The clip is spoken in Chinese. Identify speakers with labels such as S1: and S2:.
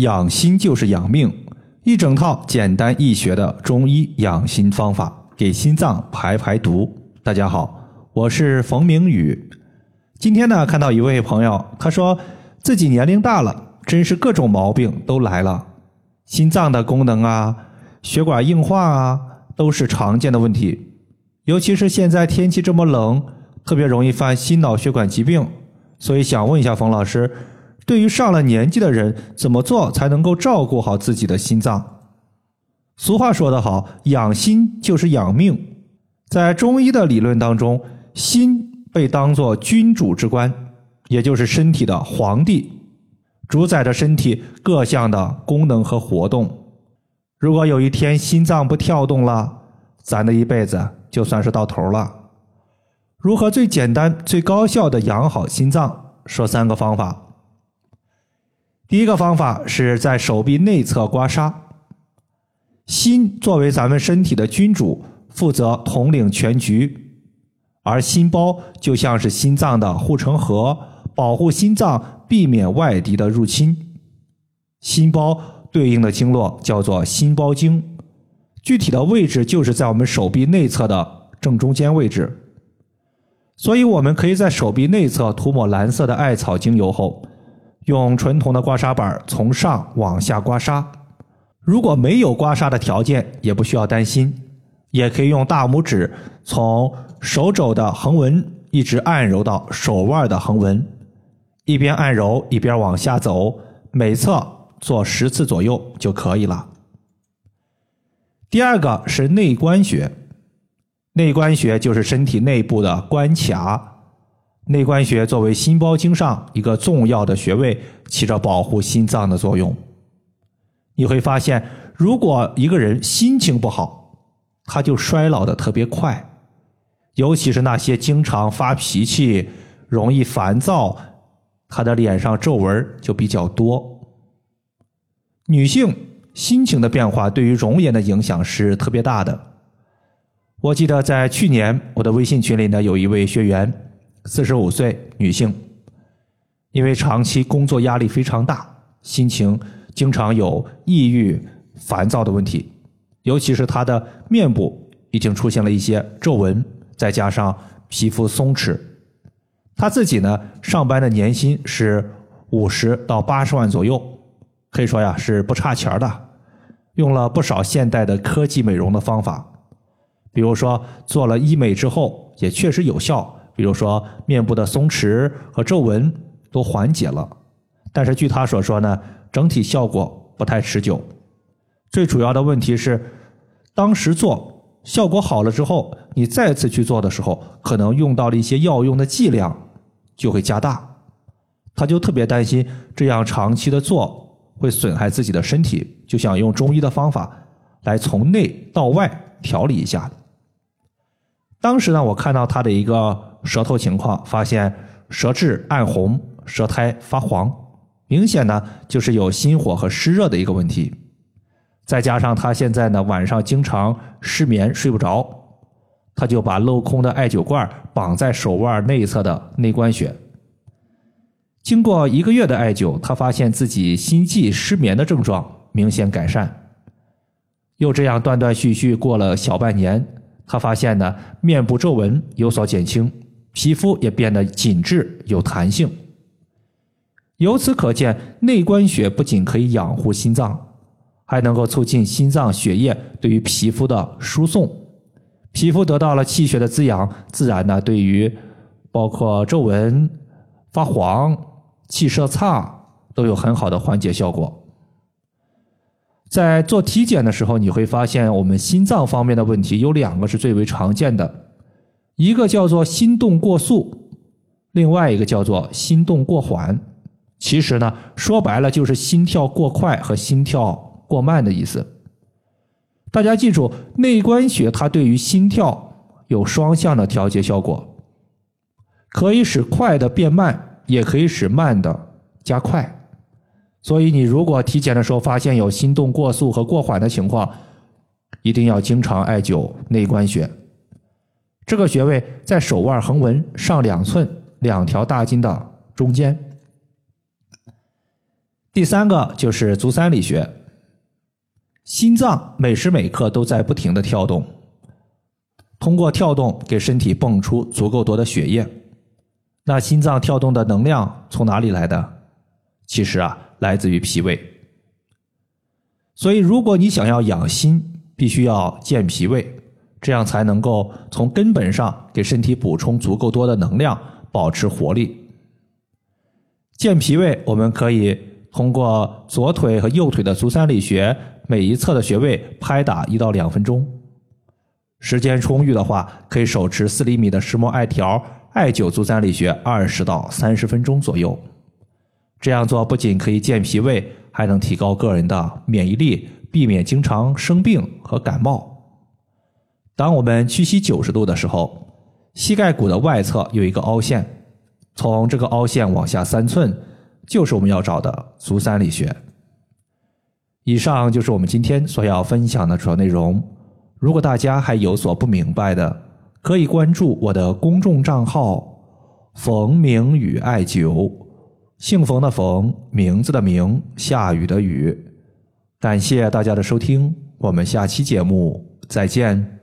S1: 养心就是养命，一整套简单易学的中医养心方法，给心脏排排毒。大家好，我是冯明宇。今天呢，看到一位朋友，他说自己年龄大了，真是各种毛病都来了，心脏的功能啊，血管硬化啊，都是常见的问题。尤其是现在天气这么冷，特别容易犯心脑血管疾病。所以想问一下冯老师，对于上了年纪的人，怎么做才能够照顾好自己的心脏？俗话说得好，养心就是养命。在中医的理论当中，心被当作君主之官，也就是身体的皇帝，主宰着身体各项的功能和活动。如果有一天心脏不跳动了，咱的一辈子就算是到头了。如何最简单、最高效的养好心脏？说三个方法。第一个方法是在手臂内侧刮痧。心作为咱们身体的君主，负责统领全局，而心包就像是心脏的护城河，保护心脏避免外敌的入侵。心包对应的经络叫做心包经，具体的位置就是在我们手臂内侧的正中间位置。所以，我们可以在手臂内侧涂抹蓝色的艾草精油后，用纯铜的刮痧板从上往下刮痧。如果没有刮痧的条件，也不需要担心，也可以用大拇指从手肘的横纹一直按揉到手腕的横纹，一边按揉一边往下走，每侧做十次左右就可以了。第二个是内关穴。内关穴就是身体内部的关卡，内关穴作为心包经上一个重要的穴位，起着保护心脏的作用。你会发现，如果一个人心情不好，他就衰老的特别快，尤其是那些经常发脾气、容易烦躁，他的脸上皱纹就比较多。女性心情的变化对于容颜的影响是特别大的。我记得在去年，我的微信群里呢，有一位学员，四十五岁女性，因为长期工作压力非常大，心情经常有抑郁、烦躁的问题，尤其是她的面部已经出现了一些皱纹，再加上皮肤松弛，她自己呢，上班的年薪是五十到八十万左右，可以说呀是不差钱的，用了不少现代的科技美容的方法。比如说做了医美之后也确实有效，比如说面部的松弛和皱纹都缓解了。但是据他所说呢，整体效果不太持久。最主要的问题是，当时做效果好了之后，你再次去做的时候，可能用到了一些药用的剂量就会加大。他就特别担心这样长期的做会损害自己的身体，就想用中医的方法来从内到外调理一下。当时呢，我看到他的一个舌头情况，发现舌质暗红，舌苔发黄，明显呢就是有心火和湿热的一个问题。再加上他现在呢晚上经常失眠睡不着，他就把镂空的艾灸罐绑在手腕内侧的内关穴。经过一个月的艾灸，他发现自己心悸失眠的症状明显改善。又这样断断续续过了小半年。他发现呢，面部皱纹有所减轻，皮肤也变得紧致有弹性。由此可见，内关穴不仅可以养护心脏，还能够促进心脏血液对于皮肤的输送。皮肤得到了气血的滋养，自然呢，对于包括皱纹、发黄、气色差都有很好的缓解效果。在做体检的时候，你会发现我们心脏方面的问题有两个是最为常见的，一个叫做心动过速，另外一个叫做心动过缓。其实呢，说白了就是心跳过快和心跳过慢的意思。大家记住，内关穴它对于心跳有双向的调节效果，可以使快的变慢，也可以使慢的加快。所以，你如果体检的时候发现有心动过速和过缓的情况，一定要经常艾灸内关穴。这个穴位在手腕横纹上两寸两条大筋的中间。第三个就是足三里穴。心脏每时每刻都在不停的跳动，通过跳动给身体泵出足够多的血液。那心脏跳动的能量从哪里来的？其实啊，来自于脾胃。所以，如果你想要养心，必须要健脾胃，这样才能够从根本上给身体补充足够多的能量，保持活力。健脾胃，我们可以通过左腿和右腿的足三里穴。每一侧的穴位拍打一到两分钟，时间充裕的话，可以手持四厘米的石墨艾条艾灸足三里穴二十到三十分钟左右。这样做不仅可以健脾胃，还能提高个人的免疫力，避免经常生病和感冒。当我们屈膝九十度的时候，膝盖骨的外侧有一个凹陷，从这个凹陷往下三寸，就是我们要找的足三里穴。以上就是我们今天所要分享的主要内容。如果大家还有所不明白的，可以关注我的公众账号“冯明宇艾灸”，姓冯的冯，名字的名，下雨的雨。感谢大家的收听，我们下期节目再见。